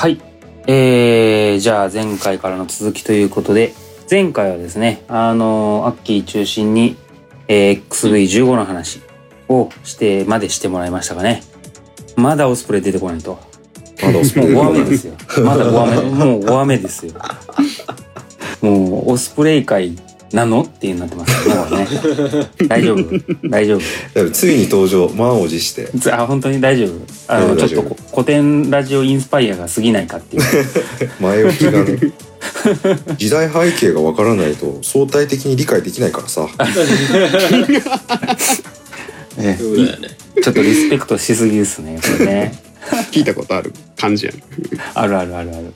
はい。えー、じゃあ前回からの続きということで、前回はですね、あのアッキー中心に、えー XV15 の話をして、までしてもらいましたかね。まだオスプレイ出てこないと。まだオスプもうレイ5話目ですよ。まだ5話目、もう5話目ですよ。もうオスプレイ界なの？っていうになってます。よね、ね。大丈夫。大丈夫。ついに登場満を持して。つあ、本当に大丈夫。あの、ちょっとこ古典ラジオインスパイアが過ぎないかっていう。前置きがね。時代背景がわからないと相対的に理解できないからさ。ね そうだよね。ちょっとリスペクトしすぎですね、これね。聞いたことある感じやね。あるあるあるある。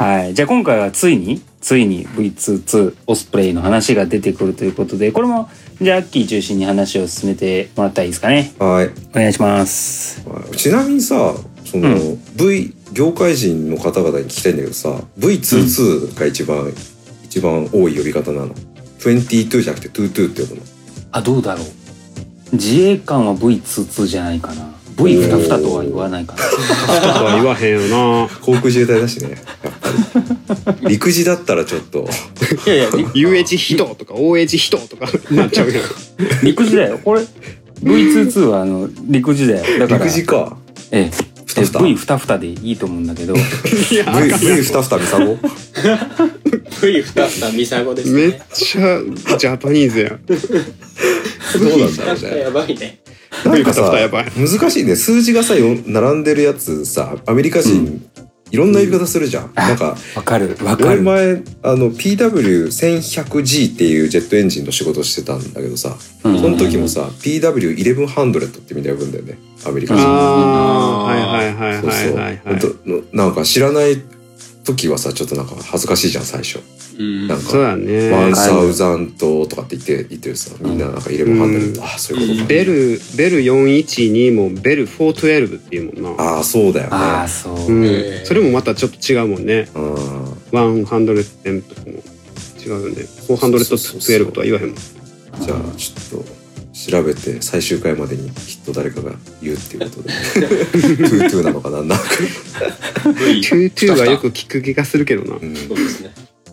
はい。じゃあ今回はついに、ついに V22 オスプレイの話が出てくるということで、これも、じゃあアッキー中心に話を進めてもらったらいいですかね。はいお願いします。ちなみにさその、う V 業界人の方々に聞きたいんだけどさ V22 が一番、一番多い呼び方なの？22じゃなくて22って呼ぶの？あ、どうだろう。自衛官は V22 じゃないかな。V22 とは言わないかな。とは言わへんよな 航空自衛隊だしね陸自だったらちょっといやいや、UH 人とか OH 人とかなっちゃうやん 陸自だよ。これ、V22 はあの、陸自だよ。だから、陸自かええ。ふたふた V ふたふたでいいと思うんだけど、V V ふたふたみさご V ふたふたミサゴですめっね。ちゃジャパニーズやんどうなんだろうねやばいね。なんかさ V ふたふたやばい難しいね数字がさよ並んでるやつさアメリカ人、いろんな言い方するじゃん、なんかわかる、わかる。俺前あの PW1100G っていうジェットエンジンの仕事してたんだけどさ、うん。その時もさ PW1100 ってみんな呼ぶんだよねアメリカ人。はいはいはいそうそう、はいはい。はいほんとのなんか知らない時はさちょっとなんか恥ずかしいじゃん最初。うんなん。そうかだね。ワンサウザントとかって言って言ってるさみんななんか1100、うん。あそういうことか、ベルベル412もベル412っていうもんな。ああそうだよね。ああ、そう。うんそれもまたちょっと違うもんね。うん。110とかも違うよね。412とは言わへんもん。じゃあちょっと調べて最終回までにきっと誰かが言うっていうことで。two two なのかなんなのか、22はよく聞く気がするけどな。うん。そうですね。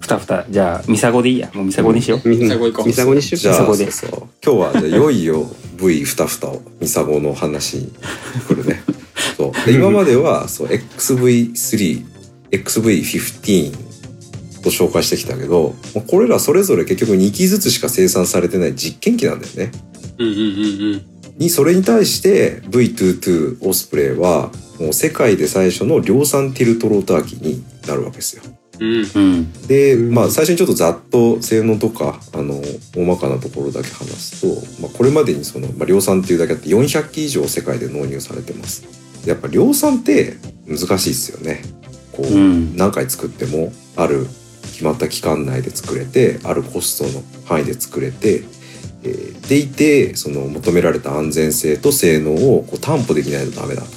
ふたふた。じゃあ、ミサゴでいいや。もうミサゴにしよう。ミミサゴ行こう。ミサゴにしよう。じゃあそこでそうそう。今日はじゃあいよいよ V ふたふたをミサゴの話に来るね。そう。で今まではそう XV3 XV15 と紹介してきたけどもうこれらそれぞれ結局2機ずつしか生産されてない実験機なんだよね。うんうんうんにそれに対して V22 オスプレイはもう世界で最初の量産ティルトローター機になるわけですようん。で、うんまあ最初にちょっとざっと性能とかあの大まかなところだけ話すと、まあ、これまでにその、まあ、量産っていうだけあって400機以上世界で納入されてますやっぱ量産って難しいですよねこう、うん何回作ってもある決まった期間内で作れてあるコストの範囲で作れて、えーでいてその求められた安全性と性能をこう担保できないとダメだと。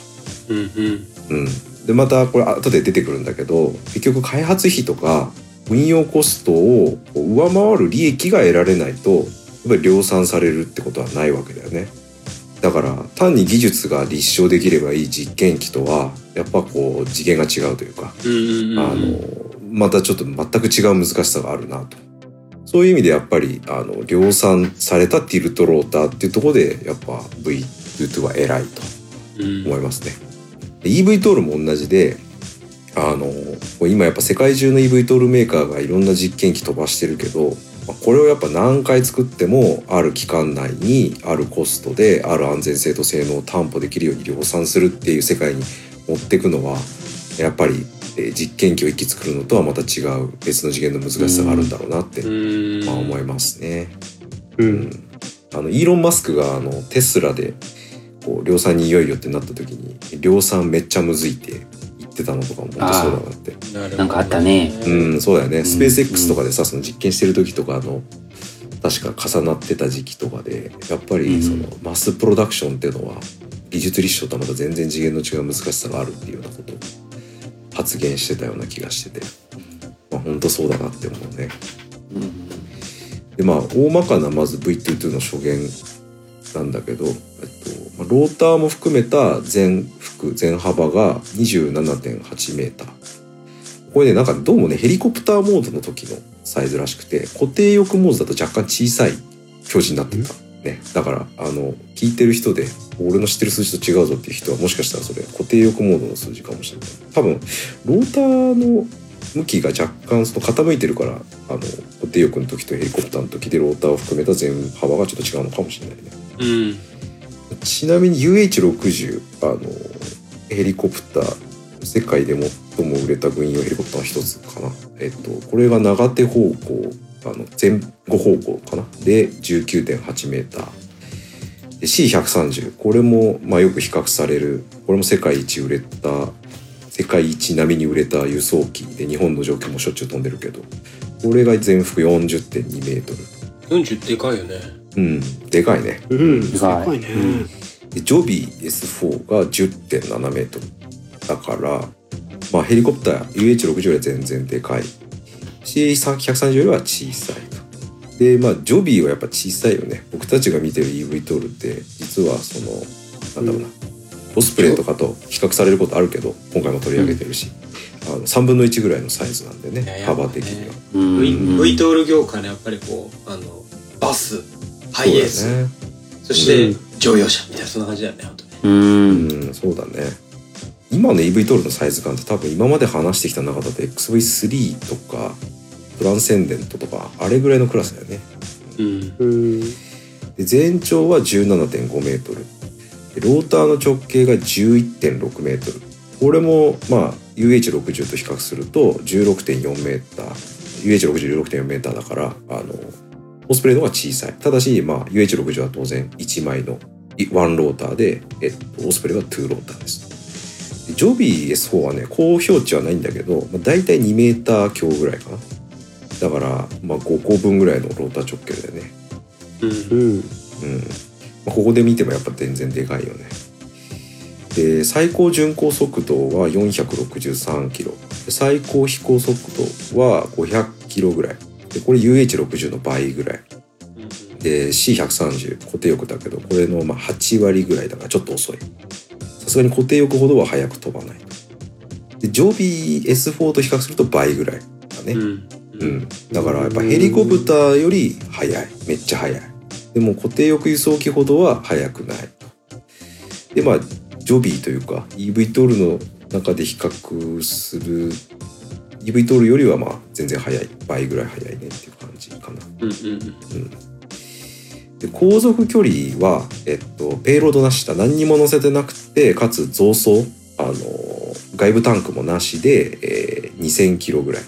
うんうん。うん、でまたこれ後で出てくるんだけど結局開発費とか運用コストを上回る利益が得られないとやっぱり量産されるってことはないわけだよね。だから単に技術が立証できればいい実験機とはやっぱこう次元が違うというか。あのまたちょっと全く違う難しさがあるなと。そういう意味でやっぱりあの量産されたティルトローターっていうところでやっぱ V22 は偉いとうん思いますね。で EV トールも同じであの今やっぱ世界中の EV トールメーカーがいろんな実験機飛ばしてるけどまあこれをやっぱ何回作ってもある期間内にあるコストである安全性と性能を担保できるように量産するっていう世界に持っていくのはやっぱりえー実験機を一機作るのとはまた違う別の次元の難しさがあるんだろうなって、うん。まあ、思いますね。ううんん、あのイーロン・マスクがあのテスラでこう量産にいよいよってなった時に量産めっちゃむずいって言ってたのとかも本当そうだなって。なんかあったね。うんそうだよね、ん。スペース X とかでさその実験してる時とかあの確か重なってた時期とかでやっぱうん。りそのマスプロダクションっていうのは技術立証とはまた全然次元の違う難しさがあるっていうようなことを発言してたような気がしてて、まあ、本当そうだなって思うね。うん。でまあ大まかなまず V22 の初言なんだけど、えっと、ローターも含めた全く全幅が27.8メーター。これね、なんかどうもね、ヘリコプターモードの時のサイズらしくて、固定翼モードだと若干小さい表示になってた。ね。だから、あの、聞いてる人で、俺の知ってる数字と違うぞっていう人は、もしかしたらそれ、固定翼モードの数字かもしれない。多分、ローターの向きが若干その傾いてるから、あの、固定翼の時とヘリコプターの時でローターを含めた全幅がちょっと違うのかもしれないね。うん。ちなみに UH60 あのヘリコプター世界で最も売れた軍用ヘリコプターの一つかな。えっとこれが長手方向あの前後方向かなで19.8メーター。で C130 これも、まあ、よく比較される。これも世界一売れた世界一並みに売れた輸送機。で日本の状況もしょっちゅう飛んでるけど。これが全幅40.2メートル。40でかいよね。うんでかいね。うん。でかいね。でジョビー S4 が10.7メートル。だから、まあ、ヘリコプター UH60 よりは全然でかい。C130 よりは小さいと。でまあジョビーはやっぱ小さいよね。僕たちが見てる EV トールって実はそのなんだろうな、オスプレイとかと比較されることあるけど今回も取り上げてるし、あの3分の1ぐらいのサイズなんでね幅的には。うん。V, v トール業界のやっぱりこう、あの、バス、ハイエース、そうだねそしてう乗用車みたいな、そんな感じだよね、本当ね。うんうん、そうだね。今の EV トールのサイズ感って多分今まで話してきた中だと XV3 とかトランセンデントとかあれぐらいのクラスだよね。うん。うん。で全長は17.5メートル。でローターの直径が11.6メートル。これもまあ UH60 と比較すると16.4メーター。UH6016.4 メーターだからあのオスプレイの方が小さい。ただしまあ UH60 は当然1枚のワンローターで、えっと、オスプレイは2ローターです。でジョビー S4 はね高表値はないんだけど、まあ、大体2メーター強ぐらいかな。だから、まあ、5個分ぐらいのローター直径だよね。うん。うん。うんまあ、ここで見てもやっぱ全然でかいよね。で最高巡航速度は463キロで最高飛行速度は500キロぐらいでこれ UH60 の倍ぐらい。で C130 固定翼だけどこれのまあ8割ぐらいだからちょっと遅い。さすがに固定翼ほどは速く飛ばないでジョビー S4 と比較すると倍ぐらいだね、うん。うん、だからやっぱヘリコプターより速い。めっちゃ速い。でも固定翼輸送機ほどは速くないでまあジョビーというか EV トールの中で比較する EV トールよりはまあ全然速い。倍ぐらい速いねっていう感じかな。うん。うん。で航続距離は、えっと、ペイロードなしだ。何にも乗せてなくてかつ増装あの外部タンクもなしで、えー2000キロぐらい。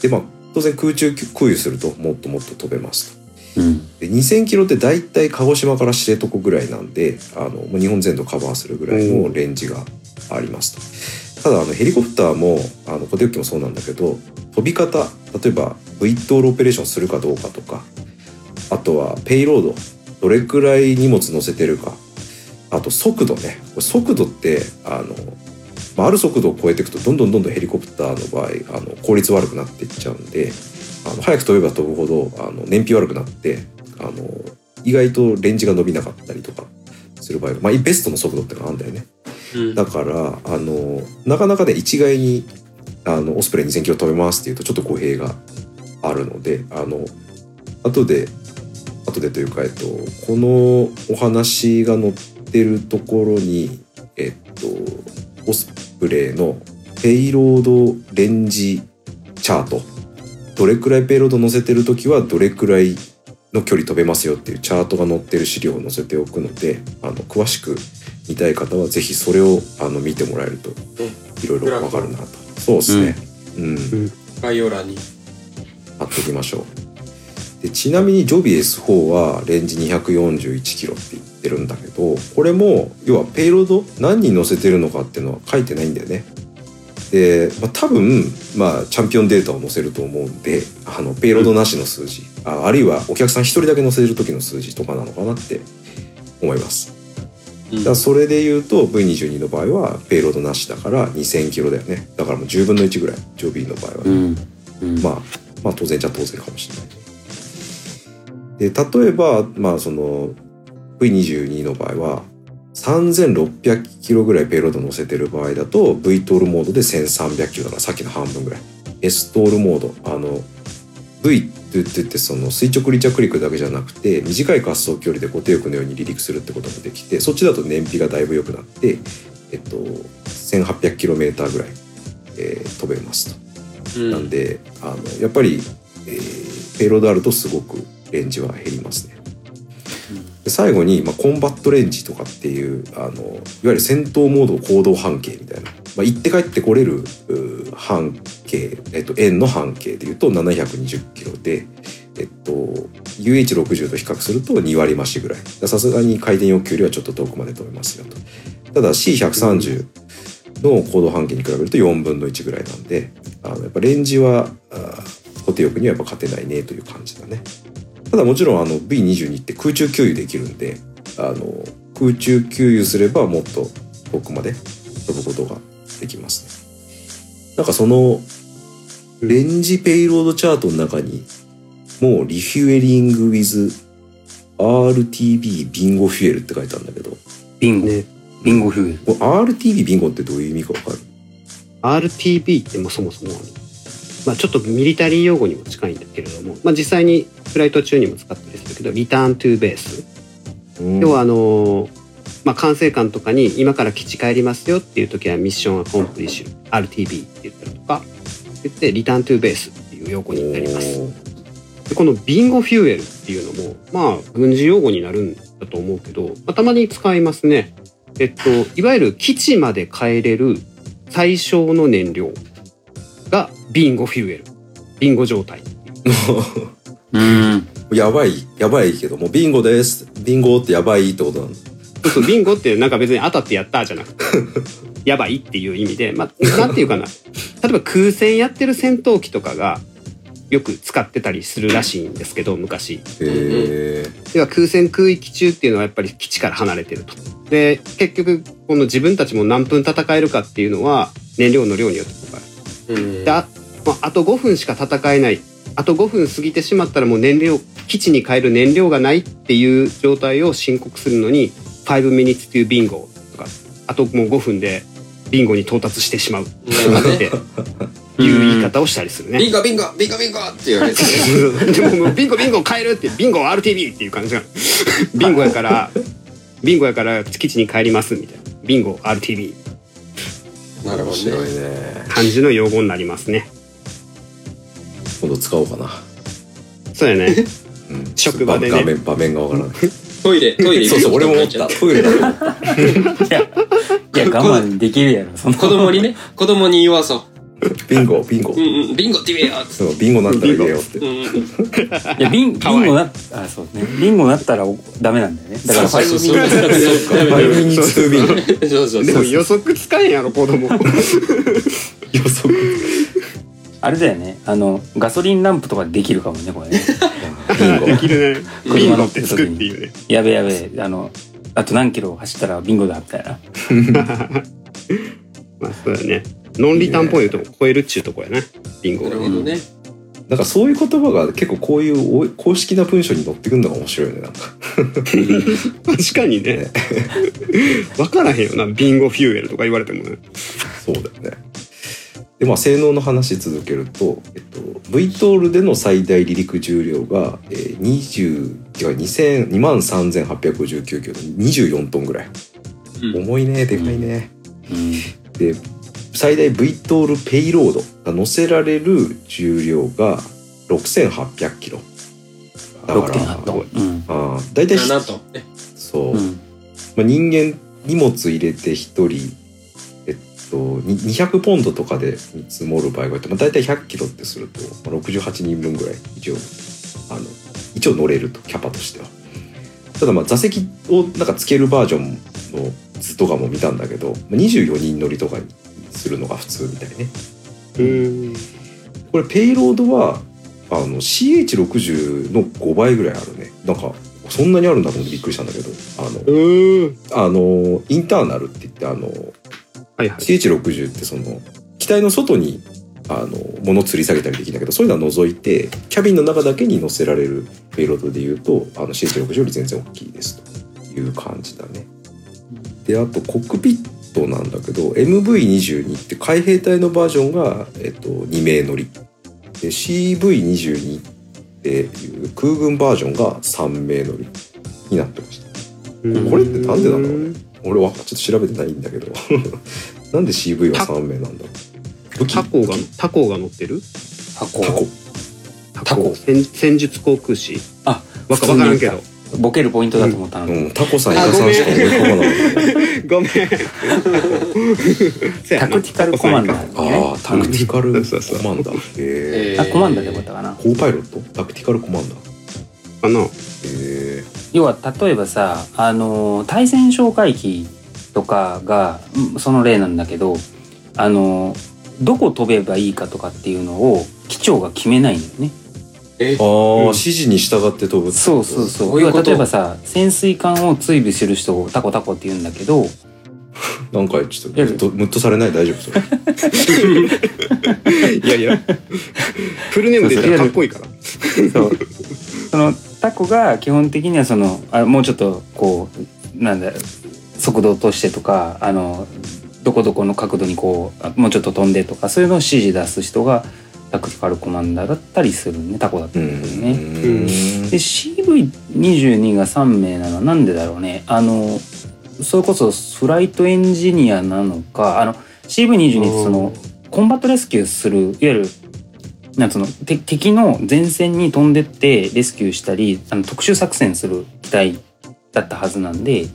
でまあ当然空中空輸するともっともっと飛べますと。うん。で2000キロって大体鹿児島から知床ぐらいなんであのもう日本全土カバーするぐらいのレンジがありますとただあのヘリコプターもあの固定機もそうなんだけど飛び方例えば V トールオペレーションするかどうかとかあとはペイロードどれくらい荷物乗せてるかあと速度ね。速度ってあの、まあ、ある速度を超えていくとどんどんどんどんヘリコプターの場合あの効率悪くなっていっちゃうんであの早く飛べば飛ぶほどあの燃費悪くなってあの意外とレンジが伸びなかったりとかする場合、まあ、ベストの速度ってのがあるんだよね。だからあのなかなかね一概にあのオスプレイ2000キロ飛べますっていうとちょっと語弊があるのであの後で後でというか、えっと、このお話が載ってるところにえっとオスプレイのペイロードレンジチャート。どれくらいペイロード乗せてる時はどれくらいの距離飛べますよっていうチャートが載ってる資料を載せておくのであの詳しく見たい方はぜひそれをあの見てもらえるといろいろわかるなと。そうですね。うん、概要欄に。貼っときましょう。でちなみにジョビ S4 はレンジ241キロって言ってるんだけどこれも要はペイロード何人乗せてるのかっていうのは書いてないんだよね。で、まあ、多分、まあ、チャンピオンデータを載せると思うんであのペイロードなしの数字、ああるいはお客さん一人だけ載せる時の数字とかなのかなって思いますうん。だそれで言うと V22 の場合はペイロードなしだから2000キロだよね。だからもう10分の1ぐらい Joby の場合はね、うん。うん。まあ、まあ当然じゃ当然かもしれない。で例えば、まあ、その V22 の場合は3600キロぐらいペイロード乗せてる場合だと V トールモードで1300キロだからさっきの半分ぐらい。S トールモードあの V って言っててその垂直離着陸だけじゃなくて短い滑走距離で固定翼のように離陸するってこともできてそっちだと燃費がだいぶ良くなってえっと 1800km ぐらい、えー飛べますと。うんなんであのやっぱり、えーペイロードあるとすごくレンジは減りますね。で最後に、まあ、コンバットレンジとかっていうあのいわゆる戦闘モード行動半径みたいな、まあ、行って帰ってこれる半径、えっと、円の半径でいうと720キロで、えっと、UH60 と比較すると2割増しぐらい。さすがに回転欲求よりはちょっと遠くまで飛べますよと。ただ C130 の行動半径に比べると4分の1ぐらいなんであのやっぱレンジは固定翼にはやっぱ勝てないねという感じだね。ただもちろんあの B22 って空中給油できるんであの空中給油すればもっと遠くまで飛ぶことができますね。なんかそのレンジペイロードチャートの中にもうリフュエリング with RTB ビンゴフュエルって書いてあるんだけど。こビンゴ。ねビンゴフュール。れ RTB ビンゴってどういう意味かわかる？RTB ってもうそもそもまあ、ちょっとミリタリー用語にも近いんだけれども、まあ、実際にフライト中にも使ったりするけどリターントゥーベース、要はあのまあ、管制官とかに今から基地帰りますよっていう時はミッションアコンプリッシュ RTB って言ったりとか言ってリターントゥーベースっていう用語になります。でこのビンゴフューエルっていうのもまあ軍事用語になるんだと思うけど、まあ、たまに使いますね。えっといわゆる基地まで帰れる最小の燃料がビンゴフューエルビンゴ状態 うん。やばいやばいけどもうビンゴですビンゴってやばいってことなのそうそうビンゴってなんか別に当たってやったじゃなくて。やばいっていう意味でまあなんていうかな。例えば空戦やってる戦闘機とかがよく使ってたりするらしいんですけど昔。では空戦空域中っていうのはやっぱり基地から離れてると。で結局この自分たちも何分戦えるかっていうのは燃料の量によって変わる。まあ、あと5分しか戦えない。あと5分過ぎてしまったらもう燃料基地に変える燃料がないっていう状態を申告するのに5 minutes to bingo とかあともう5分でビンゴに到達してしまう。とかっていう言い方をしたりするね。ビンゴビンゴビンゴビンゴって言われてでももうビンゴビンゴ変えるってビンゴ RTB っていう感じがビンゴやからビンゴやから基地に帰りますみたいな。ビンゴ RTB 面なるほどね。感じの用語になりますね。今度使おうかな、そうやね。うん、職場でね。場面場面がわからないトイレトイレそうそう俺も思った。トイレだと思った。いや、いや、我慢できるやろ、その。子供にね子供に言わそビンゴビンゴ。う、うんうん、ビンゴって言えよっつっでもビンゴなったら入れようっていや、ビン、ビンゴな、あ、そうね。ビンゴなったらおダメなんだよね。だから、そうそうそう。ファイブミニファイブミニビンゴ。そうそうそうでも予測つかんやろ子供。予測。あれだよね。あの、ガソリンランプとかできるかもね、これね。ビンゴ。できるね。う んビンゴってつくっていうね。やべやべ、あの、あと何キロ走ったらビンゴだったや まあそうやね。ノンリターンポイントを超えるっちゅうとこやな。ビンゴなるほどね。なんかそういう言葉が結構こういうお公式な文章に載ってくるのが面白いよねなんか。確かにね。分からへんよな。ビンゴフューエルとか言われてもね。そうだよねでまあ性能の話続けると、えっと、V トールでの最大離陸重量が、えー、20違う2000 2万3859キロで24トンぐらい、うん重いねでかいね、うん。で最大 V トールペイロードが乗せられる重量が6800キロだから6.8トン。うん。あー大体ひ7とねそう、うん。まあ、人間荷物入れて1人とに200ポンドとかで見積もる場合があって、まあ、大体100キロってすると、まあ、68人分ぐらい一応あの一応乗れるとキャパとしては。ただまあ座席をなんかつけるバージョンの図とかも見たんだけどまあ24人乗りとかにするのが普通みたいね。うんこれペイロードはあの CH60 の5倍ぐらいあるね。なんかそんなにあるんだと思ってびっくりしたんだけどあのうんあのインターナルって言ってあのはいはい。CH60 ってその機体の外にあの物吊り下げたりできるんだけどそういうのは除いてキャビンの中だけに乗せられるペイロードでいうとあの CH60 より全然大きいです。という感じだね。であとコックピットなんだけど MV22 って海兵隊のバージョンが、えっと、2名乗り。で CV22 っていう空軍バージョンが3名乗りになってました。これってなんでなんだろうね俺はちょっと調べてないんだけど。なんで CV は3名なんだろう？タコがタコが乗ってる？箱タコ。タコ。戦戦術航空士。あわかわからんけど。ボケるポイントだと思ったのに、うん、タコさんイカさんしか思い浮かばないごめ ん。タクティカルコマンダーにね。ああタクティカルコマンダーへええー。あコマンダーでよかったかな。コーパイロット？タクティカルコマンダーかな。へえ要は例えばさあの対戦哨戒機とかがうんその例なんだけどあのどこ飛べばいいかとかっていうのを機長が決めないんだよね。えああ、うん指示に従って飛ぶってそうそうそう。要は例えばさ潜水艦を追尾する人をタコタコって言うんだけど なんかちょっとムッとムッとされない？大丈夫？それ。いやいや。フルネームで言ったらかっこいいから。そう。そのタコが基本的にはそのあもうちょっとこうなんだ速度を落としてとかあのどこどこの角度にこうあもうちょっと飛んでとかそういうのを指示出す人が tactical commander だったりするねタコだったうりするね。ん。で CV22 が3名なのはなんでだろうね。あのそれこそ flight engineer なのかあの CV22 ってその combat rescue するいわゆるなんつうのて敵の前線に飛んでってレスキューしたりあの特殊作戦する機体だったはずなんで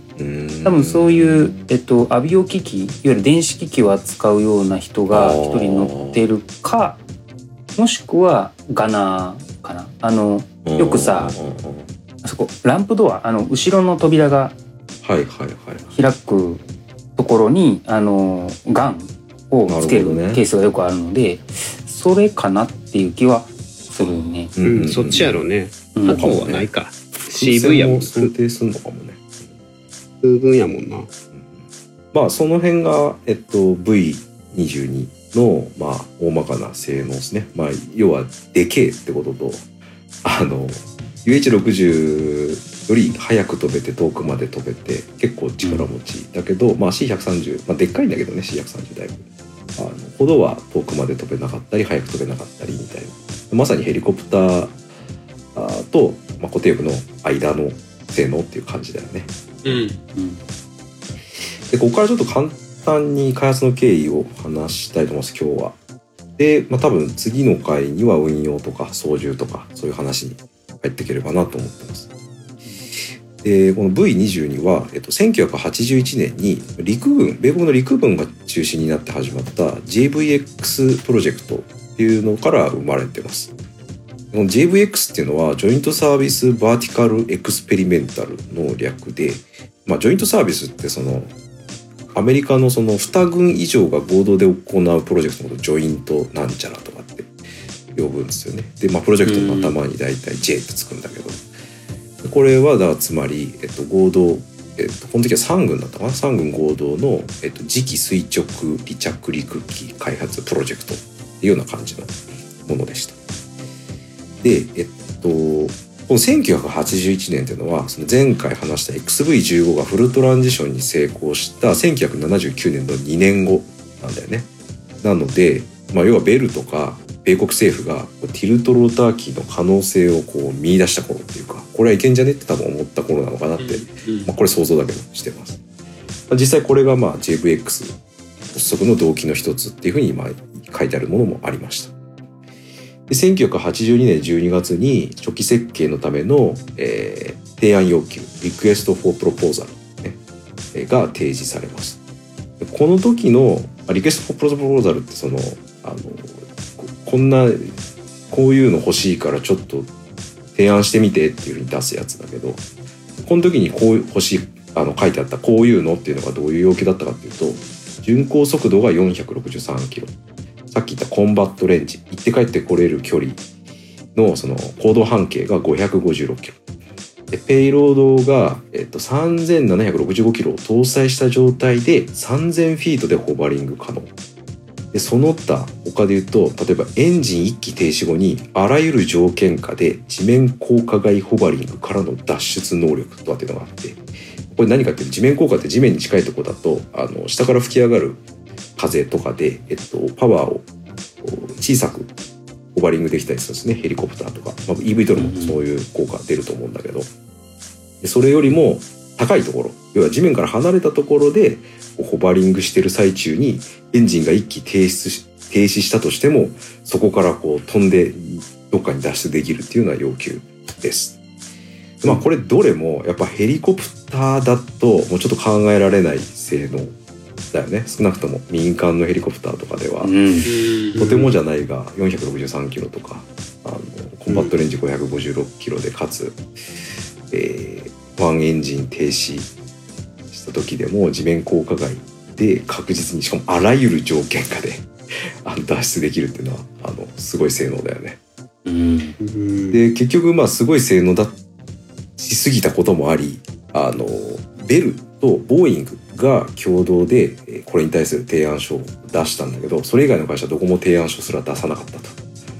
多分そういう、えっと、アビオ機器いわゆる電子機器を扱うような人が一人乗ってるかもしくはガナーかな。あのうんよくさあそこランプドアあの後ろの扉がはいはいはい。開くところにあのガンをつけるケースがよくあるのでそれかなっていう気はするね。うん。そっちやろうね。うん。タコはないか。空 CV やもん。想定するのかもね。空軍やもんな。まあその辺が、えっと、V22 の、まあ、大まかな性能ですね。まあ、要は、でけえってことと、あの、UH60 より早く飛べて遠くまで飛べて結構力持ちだけど、まあ C130、まあ、でっかいんだけどね C130 だいぶあのほどは遠くまで飛べなかったり早く飛べなかったりみたいなまさにヘリコプターと、まあ、固定翼の間の性能っていう感じだよね。うんうんでここからちょっと簡単に開発の経緯を話したいと思います今日は。で、まあ、多分次の回には運用とか操縦とかそういう話に入っていければなと思ってます。でこの V22 は、えっと、1981年に陸軍米国の陸軍が中心になって始まった JVX プロジェクトっていうのから生まれてます。この JVX っていうのは Joint Service Vertical Experimental の略で、まあ、 joint service ってそのアメリカのその2軍以上が合同で行うプロジェクトのこと joint なんちゃらとかって呼ぶんですよね。で、まあ、プロジェクトの頭に大体 J ってつくんだけど、これはだつまり、えっと、合同、えっと、この時は3軍だったかな？3軍合同の、えっと、次期垂直離着陸機開発プロジェクトっていうような感じのものでした。で、えっと、この1981年っていうのはその前回話した XV15 がフルトランジションに成功した1979年の2年後なんだよね。なので、まあ、要はベルとか米国政府がティルトローター機の可能性をこう見出した頃っていうかこれはいけんじゃね？って多分思った頃なのかなって、うんまあ、これ想像だけどしてます。まあ実際これがまあ JVX 発足の動機の一つっていうふうにまあ書いてあるものもありました。で1982年12月に初期設計のための、えー提案要求 Request for Proposal、ねえーが提示されます。でこの時のあ Request for Proposal ってそのあのこんなこういうの欲しいからちょっと提案してみてっていうふうに出すやつだけどこの時にこう欲しいあの書いてあったこういうのっていうのがどういう要求だったかっていうと巡航速度が463キロ。さっき言ったコンバットレンジ。行って帰ってこれる距離のその行動半径が556キロ。でペイロードが、えっと、3765キロを搭載した状態で3000フィートでホバリング可能。でその他他で言うと例えばエンジン1機停止後にあらゆる条件下で地面高架外ホバリングからの脱出能力とかっていうのがあってここれ何かっていうと地面効果って地面に近いところだとあの下から吹き上がる風とかで、えっと、パワーを小さくホバリングできたりするんですね。ヘリコプターとか、まあ、EV トルもそういう効果出ると思うんだけど。でそれよりも高いところ。要は地面から離れたところでホバリングしてる最中にエンジンが一気停止し停止したとしてもそこからこう飛んでどっかに脱出できるっていうのは要求です。まあこれどれもやっぱヘリコプターだともうちょっと考えられない性能だよね少なくとも民間のヘリコプターとかでは、うん。とてもじゃないが463キロとかあのコンバットレンジ556キロでかつ、えーワンエンジン停止した時でも地面効果外で確実にしかもあらゆる条件下で 脱出できるっていうのはあのすごい性能だよね。うん。うんで結局まあすごい性能だしすぎたこともありあのベルとボーイングが共同でえーこれに対する提案書を出したんだけどそれ以外の会社はどこも提案書すら出さなかったと。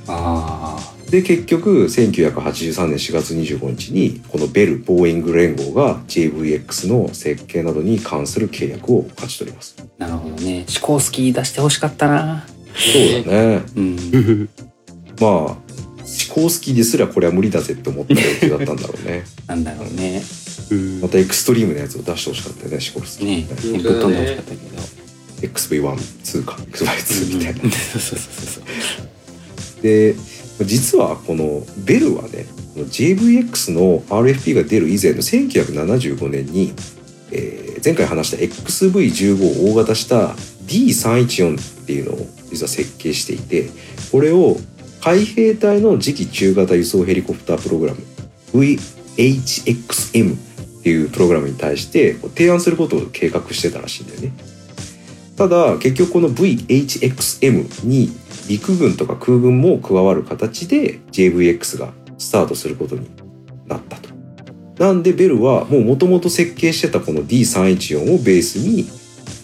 ああ。で結局1983年4月25日にこのベル・ボーイング連合が JVX の設計などに関する契約を勝ち取ります。なるほどね。シコースキー出してほしかったな。そうだね。うん。まあシコースキーですらこれは無理だぜって思った要求だったんだろうね。なんだろうね。うんまたエクストリームなやつを出してほしかったよねシコースキー。ねえ。ぶっ飛んでほしかったけど。XV1、2か XV2 みたいな。うん そうそうそうそう。で実はこのベルはね JVX の RFP が出る以前の1975年に、えー前回話した XV15 を大型した D314 っていうのを実は設計していてこれを海兵隊の次期中型輸送ヘリコプタープログラム VHXM っていうプログラムに対して提案することを計画してたらしいんだよね。ただ結局この VHXM に陸軍とか空軍も加わる形で JVX がスタートすることになったと。なんでベルはもう元々設計してたこの D314 をベースに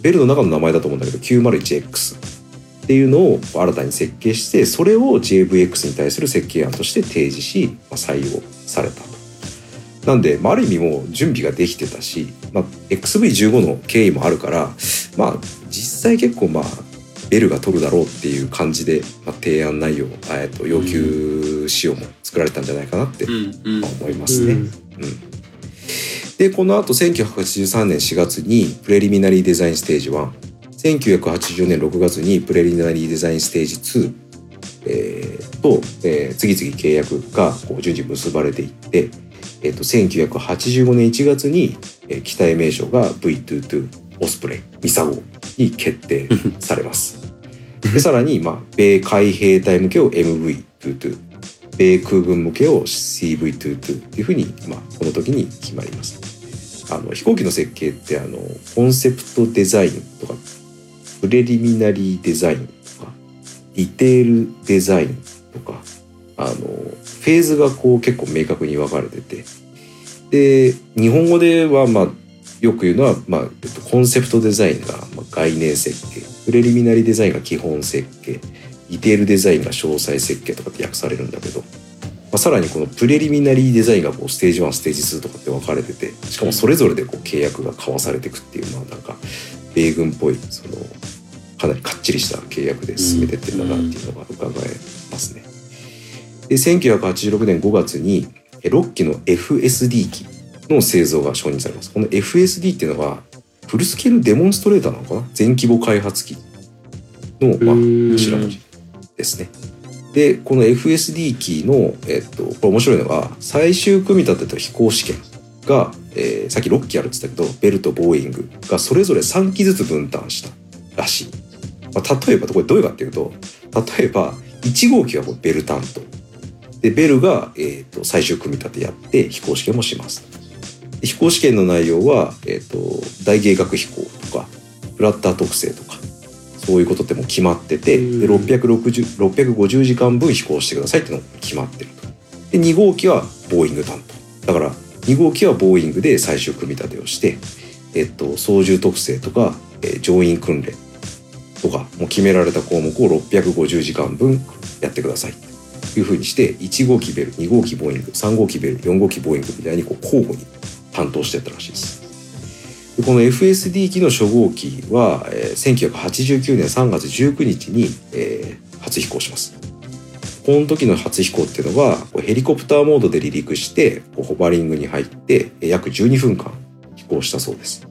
ベルの中の名前だと思うんだけど 901X っていうのを新たに設計してそれを JVX に対する設計案として提示し、まあ採用されたと。なんで、まあ、ある意味もう準備ができてたし、まあ、XV15 の経緯もあるからまあ実際結構まあベルが取るだろうっていう感じで、まあ、提案内容、えっと要求仕様も作られたんじゃないかなって思いますね。うん。でこの後1983年4月にプレリミナリーデザインステージ11984年6月にプレリミナリーデザインステージ2、えーと、えー次々契約がこう順次結ばれていって、えー、と1985年1月に、えー機体名称が V22 オスプレイミサゴに決定されます。でさらに、まあ、米海兵隊向けを MV22 米空軍向けを CV22 っていうふうに、まあ、この時に決まります。あの飛行機の設計ってあのコンセプトデザインとかプレリミナリーデザインとかディテールデザインとかあのフェーズがこう結構明確に分かれてて。で日本語ではまあよく言うのは、まあ、コンセプトデザインが概念設計。プレリミナリーデザインが基本設計。ディテールデザインが詳細設計とかって訳されるんだけど、まあ、さらにこのプレリミナリーデザインがこうステージ1ステージ2とかって分かれてて。しかもそれぞれでこう契約が交わされていくっていうまあなんか米軍っぽいそのかなりかっちりした契約で進めてってんだなっていうのが伺えますね。で1986年5月にえ6機の FSD 機の製造が承認されます。この FSD っていうのはフルスケールデモンストレーターなのかな？全規模開発機の、まあ、うん頭文字ですね。でこの FSD キーの、えっと、これ面白いのが最終組み立てと飛行試験が、えーさっき6機あるって言ったけどベルとボーイングがそれぞれ3機ずつ分担したらしい。まあ、例えばこれどういうかっていうと例えば1号機はこれベル担当でベルが、えー、と最終組み立てやって飛行試験もします。で飛行試験の内容は、えー、と大芸学飛行とかフラッター特性とかそういうことってもう決まってて、でうん660 650時間分飛行してくださいってのが決まってると。で2号機はボーイング担当。だから2号機はボーイングで最終組み立てをして、えっと、操縦特性とか、えー乗員訓練とかもう決められた項目を650時間分やってくださいというふうにして1号機ベル2号機ボーイング3号機ベル4号機ボーイングみたいにこう交互に担当してったらしいです。でこの FSD 機の初号機は、えー1989年3月19日に、えー初飛行します。この時の初飛行っていうのはヘリコプターモードで離陸してホバリングに入って約12分間飛行したそうです。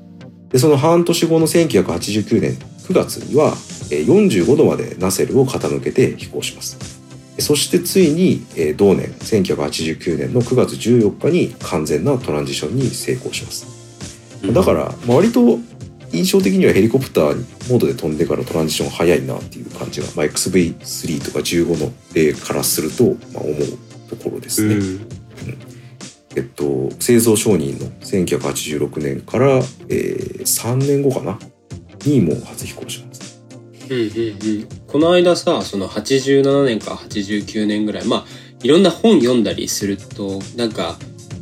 でその半年後の1989年9月にはえー45度までナセルを傾けて飛行します。そしてついにえー同年1989年の9月14日に完全なトランジションに成功します。だからまあ割と印象的にはヘリコプターモードで飛んでからトランジション早いなっていう感じが、まあ、XV3 とか15の例からすると、まあ、思うところですね。うんえっと、製造承認の1986年から、えー3年後かな？にもう初飛行します。うんうんうん、この間さその87年か89年ぐらいまあいろんな本読んだりするとなんか、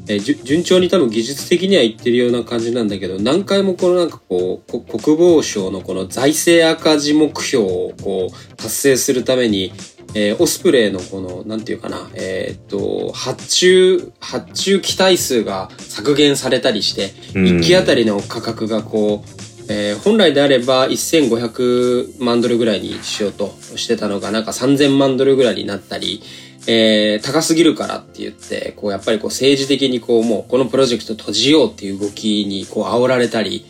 え順調に多分技術的にはいってるような感じなんだけど何回もこのなんかこうこ国防省のこの財政赤字目標をこう達成するためにえーオスプレイのこの、なんていうかな、えーっと、発注、発注機体数が削減されたりして、うん。1機あたりの価格がこう、えー本来であれば1500万ドルぐらいにしようとしてたのがなんか3000万ドルぐらいになったり、えー高すぎるからって言って、こうやっぱりこう政治的にこうもうこのプロジェクト閉じようっていう動きにこう煽られたり、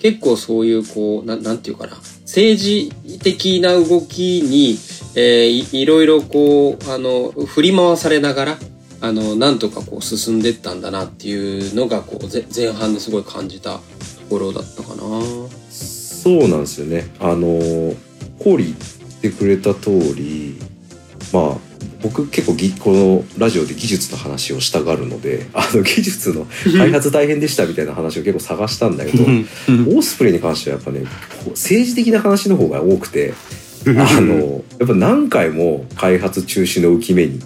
結構そういうこう、ななんていうかな、政治的な動きに、えーいいろいろこう、あの、振り回されながら、あの、なんとかこう進んでったんだなっていうのが、こう、前半ですごい感じたところだったかな。そうなんですよね。あのコーリー言ってくれた通り、まあ僕結構ぎこのラジオで技術の話をしたがるので、あの技術の開発大変でしたみたいな話を結構探したんだけど、オースプレイに関してはやっぱね、政治的な話の方が多くて、あのやっぱ何回も開発中止の浮き目に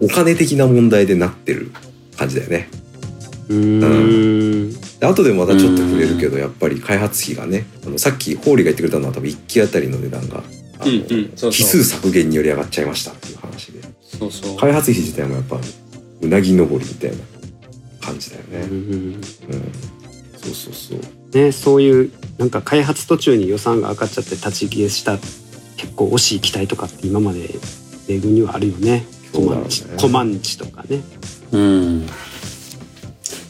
お金的な問題でなってる感じだよね。うーんで後でまたちょっと触れるけどやっぱり開発費がねあのさっきホーリーが言ってくれたのは多分1機あたりの値段があの、うんうんそうそう機数削減により上がっちゃいましたっていう話でそうそう。開発費自体もやっぱうなぎ登りみたいな感じだよね。うんうん、そうそうそうね、そういうなんか開発途中に予算が上がっちゃって立ち消えした結構惜しい機体とかって今まで米軍にはあるよね。コマンチ、そうだろうねコマンチとかね。うん。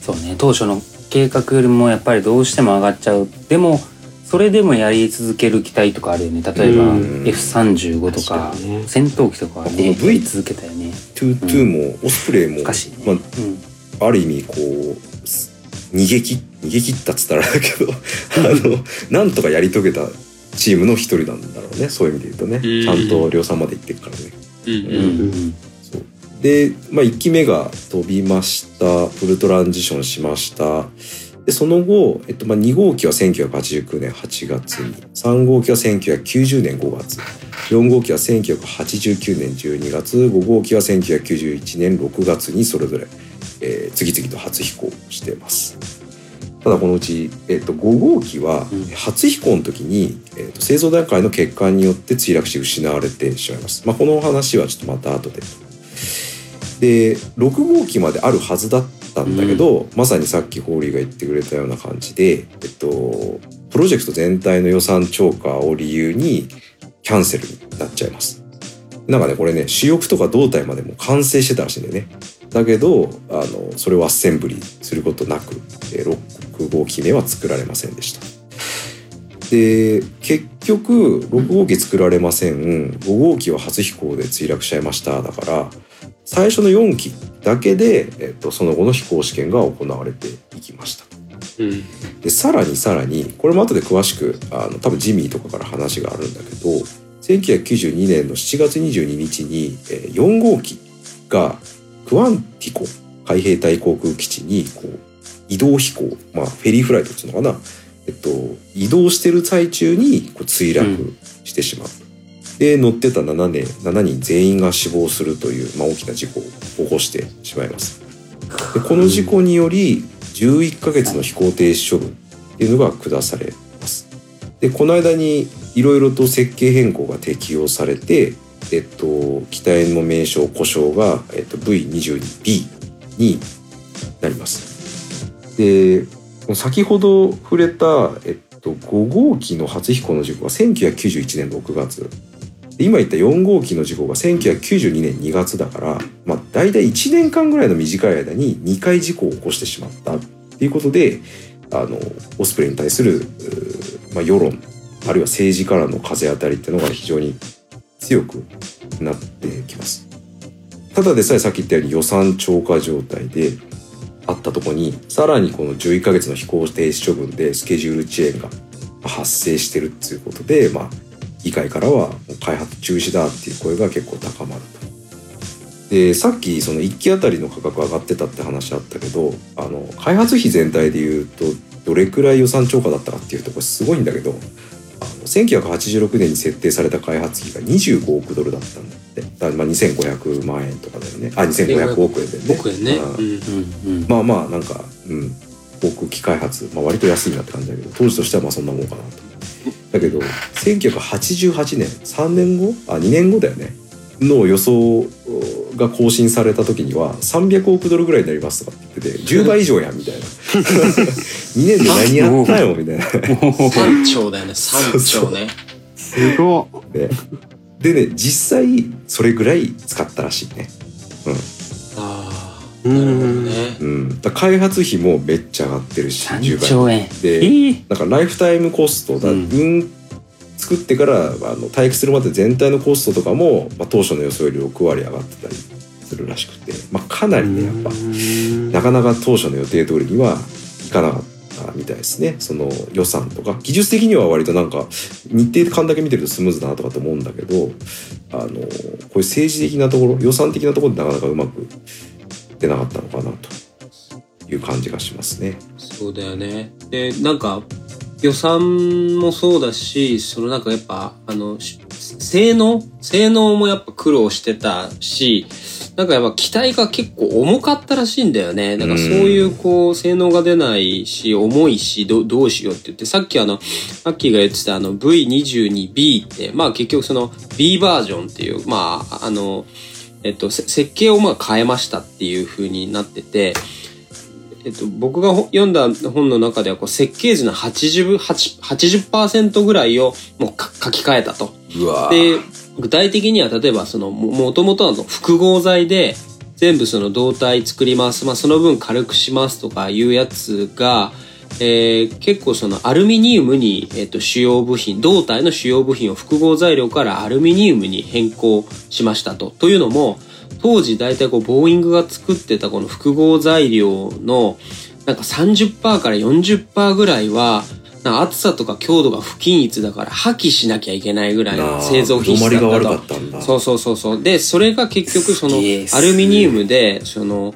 そうね、当初の計画よりもやっぱりどうしても上がっちゃう。でも、それでもやり続ける機体とかあるよね。例えばうん F35 とかね戦闘機とかはこのね、V 続けたよね。 two two もオスプレイも、ね。まうん。あ、ある意味こうす逃げ切逃げ切ったっつったらだけど あのなんとかやり遂げたチームの一人なんだろうねそういう意味で言うとねうんちゃんと量産まで行ってるからね。うんうんで、まあ、1機目が飛びました。フルトランジションしました。でその後、えっと、まあ2号機は1989年8月に。3号機は1990年5月。4号機は1989年12月。5号機は1991年6月にそれぞれ、えー次々と初飛行してます。ただこのうち、えっと、5号機はうん。初飛行の時に、えっと、製造段階の欠陥によって墜落し失われてしまいます、まあ、この話はちょっとまた後でで6号機まであるはずだったんだけど、まさにさっきホーリーが言ってくれたような感じで、えっと、プロジェクト全体の予算超過を理由にキャンセルになっちゃいます。なんかねこれね主翼とか胴体までも完成してたらしいんだよね。だけどあのそれをアッセンブリーすることなく、えー6号機目は作られませんでした。で結局6号機作られません5号機は初飛行で墜落しちゃいましただから最初の4機だけで、えっと、その後の飛行試験が行われていきましたうん。でさらにさらにこれも後で詳しくあの多分ジミーとかから話があるんだけど1992年の7月22日に、えー4号機がクワンティコ海兵隊航空基地にこう移動飛行、まあ、フェリーフライトっていうのかな、えっと、移動してる最中にこう墜落してしまう。で乗ってた7年7人全員が死亡するという、まあ、大きな事故を起こしてしまいます。でこの事故により11ヶ月の飛行停止処分っていうのが下されます。でこの間にいろいろと設計変更が適用されて、えっと、機体の名称故障が、えっと、V22B になります。で先ほど触れた、えっと、5号機の初飛行の事故が1991年6月今言った4号機の事故が1992年2月だから、まあ、大体1年間ぐらいの短い間に2回事故を起こしてしまったっていうことであのオスプレイに対する、まあ、世論あるいは政治からの風当たりっていうのが非常に強くなってきます。ただでさえさっき言ったように予算超過状態であったところにさらにこの11ヶ月の飛行停止処分でスケジュール遅延が発生してるっていうことで、まあ、議会からは開発中止だっていう声が結構高まると。でさっきその1機あたりの価格上がってたって話あったけどあの開発費全体でいうとどれくらい予算超過だったかっていうとこれすごいんだけどあの1986年に設定された開発費が25億ドルだったんだって。だまあ2500万円とかだよね。あ2500億円でね。僕円ね。うん。うんうんうん。まあまあなんか、うん、航空機開発、まあ、割と安いなって感じだけど当時としてはまあそんなもんかなと。だけど1988年3年後？あ2年後だよね。の予想が更新された時には300億ドルぐらいになりますとかって言ってて10倍以上やんみたいな。2年で何やったよみたいな。三兆だよね、三兆ね。すごっ。ででね実際それぐらい使ったらしいね。うなるほどんね。うん、だ開発費もめっちゃ上がってるし10 3倍兆円でえー。なんかライフタイムコストだ、ううん。ん、作ってからあの退役するまで全体のコストとかも、まあ、当初の予想より6割上がってたりするらしくて、まあ、かなりねやっぱなかなか当初の予定通りにはいかなかったみたいですね。その予算とか。技術的には割となんか日程感だけ見てるとスムーズだなとかと思うんだけどあのこういう政治的なところ予算的なところでなかなかうまくいってなかったのかなという感じがしますね。そうだよね。で、なんか、予算もそうだし、そのなんかやっぱ、あの、性能？性能もやっぱ苦労してたし、なんかやっぱ機体が結構重かったらしいんだよね。なんかそういうこう、性能が出ないし、重いし、どどうしようって言って、さっきあの、アッキーが言ってたあの V22B って、まあ結局その B バージョンっていう、まあ、あの、えっと、せ設計をまあ変えましたっていう風になってて、えっと、僕がほ読んだ本の中ではこう設計図の 80%, 80ぐらいをもうか書き換えたと。で、具体的には例えばそのももともとの複合材で全部その胴体作ります。まあその分軽くしますとかいうやつが、えー結構そのアルミニウムに、えっと主要部品、胴体の主要部品を複合材料からアルミニウムに変更しましたと。というのも、当時大体こうボーイングが作ってたこの複合材料のなんか30%から40%ぐらいはなんか厚さとか強度が不均一だから破棄しなきゃいけないぐらいの製造品質だったと。そうそうそうそうでそれが結局そのアルミニウムでその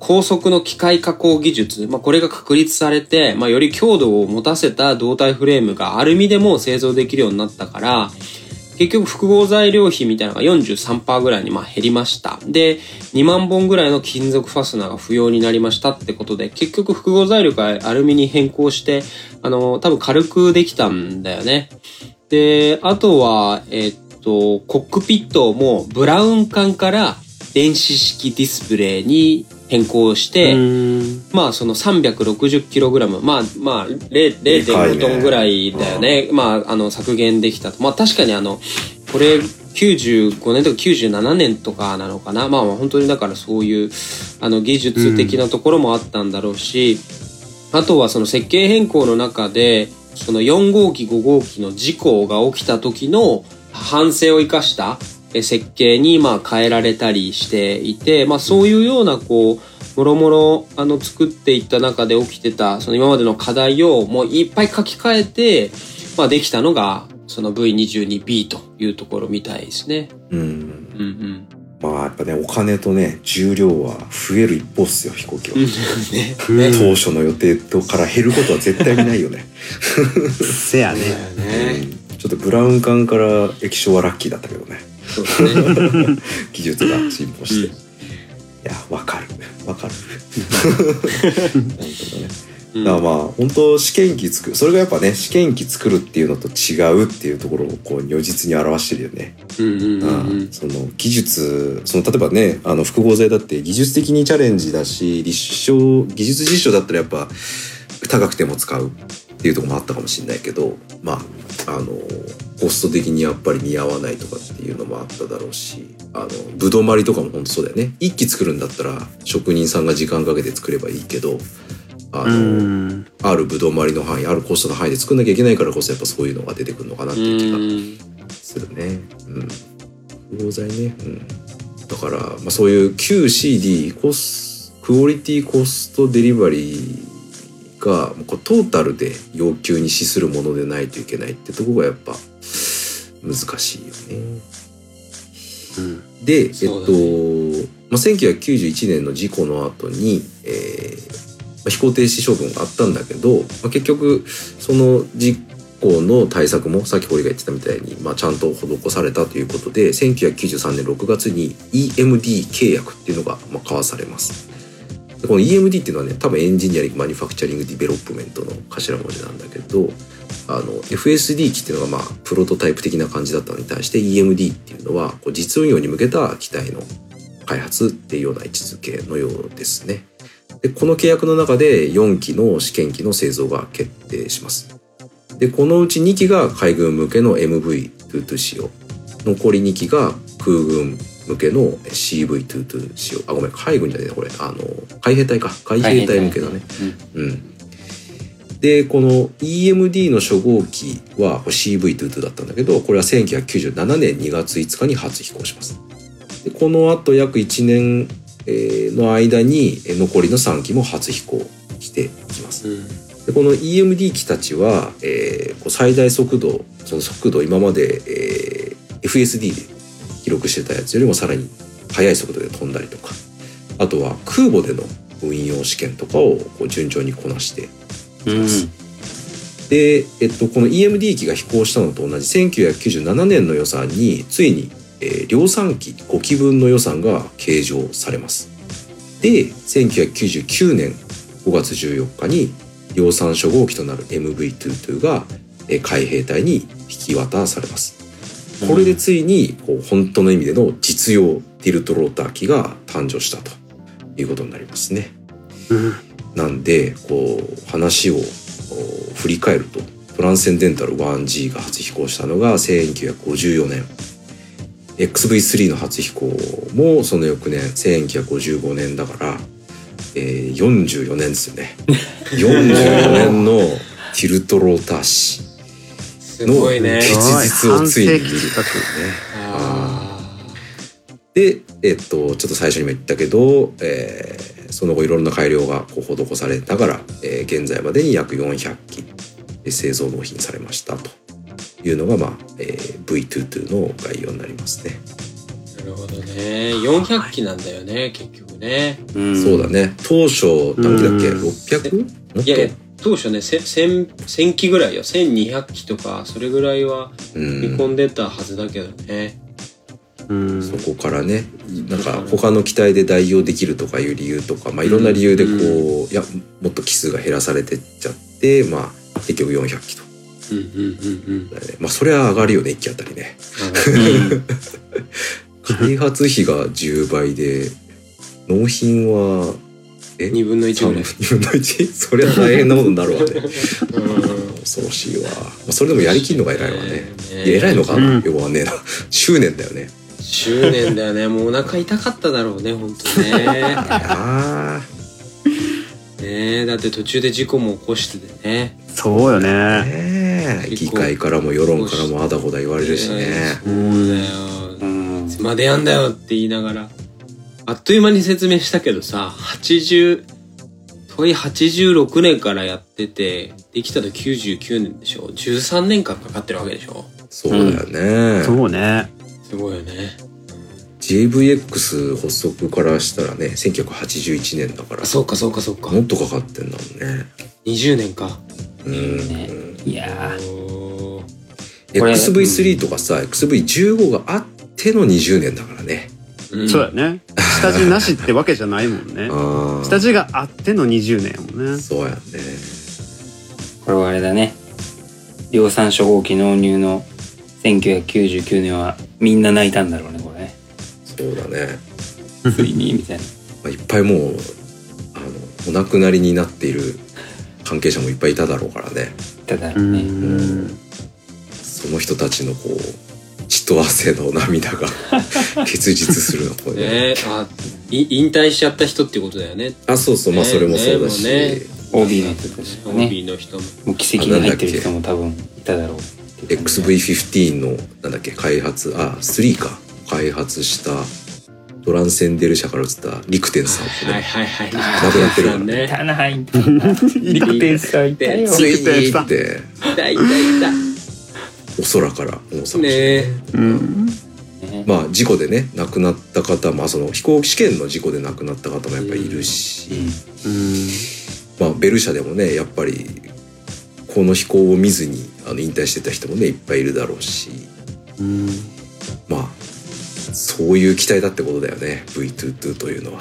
高速の機械加工技術、まあ、これが確立されて、まあ、より強度を持たせた胴体フレームがアルミでも製造できるようになったから結局複合材料費みたいなのが43%ぐらいにまあ減りました。で、2万本ぐらいの金属ファスナーが不要になりましたってことで、結局複合材料からアルミに変更して、あの、多分軽くできたんだよね。で、あとは、えっと、コックピットもブラウン管から電子式ディスプレイに変更して、うん。まあその 360kg まあまあ0でかいね0.5トンぐらいだよね。まああの削減できたと。まあ確かにあのこれ95年とか97年とかなのかな。まあまあ本当にだからそういうあの技術的なところもあったんだろうし、あとはその設計変更の中でその4号機5号機の事故が起きた時の反省を生かしたえ設計にまあ変えられたりしていて、まあそういうようなこう、もろもろあの作っていった中で起きてたその今までの課題をもういっぱい書き換えて、まあできたのがその V22B というところみたいですね。うん。うんうん。まあやっぱね、お金とね、重量は増える一方っすよ、飛行機は。ね。うん当初の予定とから減ることは絶対にないよね。せやねね。ちょっとブラウン管から液晶はラッキーだったけどね。そうですね。技術が進歩して。うんいや、わかる。わかる。なるほどね。うんだからまあ本当試験機作るそれがやっぱね試験機作るっていうのと違うっていうところをこう如実に表してるよね。その技術その例えばねあの複合材だって技術的にチャレンジだし立証技術実証だったらやっぱ高くても使うっていうところもあったかもしれないけどまああのコスト的にやっぱり見合わないとかっていうのもあっただろうしあのぶどうまりとかも本当そうだよね一気作るんだったら職人さんが時間かけて作ればいいけどあうの、んあるぶどうまりの範囲あるコストの範囲で作んなきゃいけないからこそやっぱそういうのが出てくるのかなっていう気がうんするね。うん。不動ね。うん。だから、まあ、そういう QCD コスクオリティコストデリバリーがこうトータルで要求に資するものでないといけないってとこがやっぱ難しいよね。うんで、えっと、まあ、1991年の事故の後に、えーまあ、飛行停止処分があったんだけど、まあ、結局その事故の対策もさっき堀が言ってたみたいに、まあ、ちゃんと施されたということで1993年6月に EMD 契約っていうのがまあ交わされます。でこの EMD っていうのはね多分 Engineering Manufacturing Development の頭文字なんだけどあの FSD 機っていうのがまあプロトタイプ的な感じだったのに対して EMD っていうのはこう実運用に向けた機体の開発っていうような位置づけのようですね。でこの契約の中で4機の試験機の製造が決定します。でこのうち2機が海軍向けの MV22 仕様残り2機が空軍向けの CV22 仕様あごめん海軍じゃねえなこれあの海兵隊か海兵隊向けだね。うん。で、この EMD の初号機は CV22 だったんだけど、これは1997年2月5日に初飛行します。でこの後約1年えーの間にえー残りの3機も初飛行していきます。うんでこの EMD 機たちは、えー最大速度その速度を今まで、えー FSD で記録してたやつよりもさらに速い速度で飛んだりとかあとは空母での運用試験とかをこう順調にこなしてうんで、えっと、この EMD 機が飛行したのと同じ1997年の予算についに、えー量産機5機分の予算が計上されます。で1999年5月14日に量産初号機となる MV22 が、えー海兵隊に引き渡されます。これでついにこう本当の意味での実用ティルトローター機が誕生したということになりますね。うんなんでこう話を振り返るとトランセンデンタル 1G が初飛行したのが1954年 XV3 の初飛行もその翌年1955年だから、えー44年ですよね 44年のティルトローター史すの。結実をついに見るっていうね。あで、えっと、ちょっと最初にも言ったけど、えーその後いろんな改良がこう施されながら、えー現在までに約400機えー製造納品されましたというのが、まあえー V22 の概要になりますね。ーなるほどね。400機なんだよね、結局ね。うんそうだね当初何機だっけ？うん 600? もっいやいや、当初ね、せ1000 1000機ぐらいよ。1200機とか、それぐらいは見ん、込んでたはずだけどね。うんそこからねなんか他の機体で代用できるとかいう理由とか、まあ、いろんな理由でこう、いやもっと機数が減らされてっちゃって、まあ、結局400機と。うんうんうんうん。ねまあそれは上がるよね1機あたりね。うん。開発費が10倍で納品はえ？2分の1ぐらい。2分の 1? そりゃ大変なことになるわね。うん。恐ろしいわ、まあ、それでもやりきるのが偉いわね。ね偉いのかな、うん。よくわかんね 執念だよね執念だよね。もうお腹痛かっただろうね、本当ね。あ ねだって途中で事故も起こしててね。あそうよね。ねえ議会からも世論からもあだこだ言われるしねそうだよ。うんいつまでやんだよって言いながら。あっという間に説明したけどさ、80、問い86年からやってて、できたの99年でしょ ?13 年間かかってるわけでしょそうだよね、そうね。すごいよね。JVX 発足からしたらね1981年だからあ、そうかそうかそうか。もっとかかってんだもんね20年か。うんねいやーおーこれ XV3 とかさ、XV15 があっての20年だからね。うんそうだね。下地なしってわけじゃないもんね。あ下地があっての20年やもんね。そうやね。これはあれだね量産初号機納入の1999年はみんな泣いたんだろうねこれ。ねそうだね。ついにみたいな。まあ、いっぱいもう、あの、お亡くなりになっている関係者もいっぱいいただろうからね。うただね。ん。その人たちのこう血と汗の涙が 結実するのこれねねあい引退しちゃった人っていうことだよね。あそうそうまあねそれもそうだし、ね OB の人たちがね。OB の人も。もう奇跡に入ってる人も多分いただろう。XV15 のなんだっけ開発あ3か。開発したトランセンデル社から移ったリクテンさんもね、はいはいはい亡くなってるから。いね。たな、いたな。陸天さんいたよ。ついにリクテンさん。っていたいたいお空から大阪たねうん。ねまあ事故でね亡くなった方まあその飛行機試験の事故で亡くなった方もやっぱりいるし、うん。まあベル社でもねやっぱりこの飛行を見ずにあの引退してた人もねいっぱいいるだろうし。うん。まあそういう期待だってことだよね V22 というのは。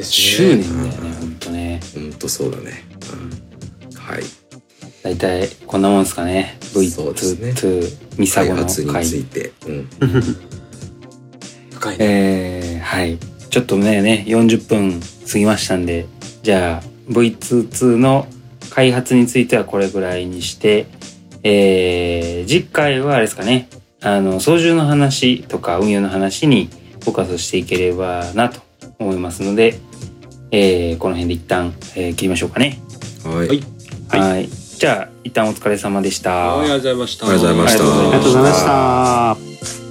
執ね。念だよね、ほんとね。ほん。とそうだね、うん、はい。大体こんなもんですかね。そうですね V22 ミサゴの開発につ回。いて、うん、深いね。えー、はい。ちょっとね、ね、40分過ぎましたんで、じゃあ V22 の開発についてはこれぐらいにして、えー、次回はあれですかね、あの、操縦の話とか運用の話にフォーカスしていければなと思いますので、えー、この辺で一旦、えー切りましょうかね。はい、はいはい。じゃあ、一旦お疲れ様でした。はいありがとうございましたありがとうございましたありがとうございました。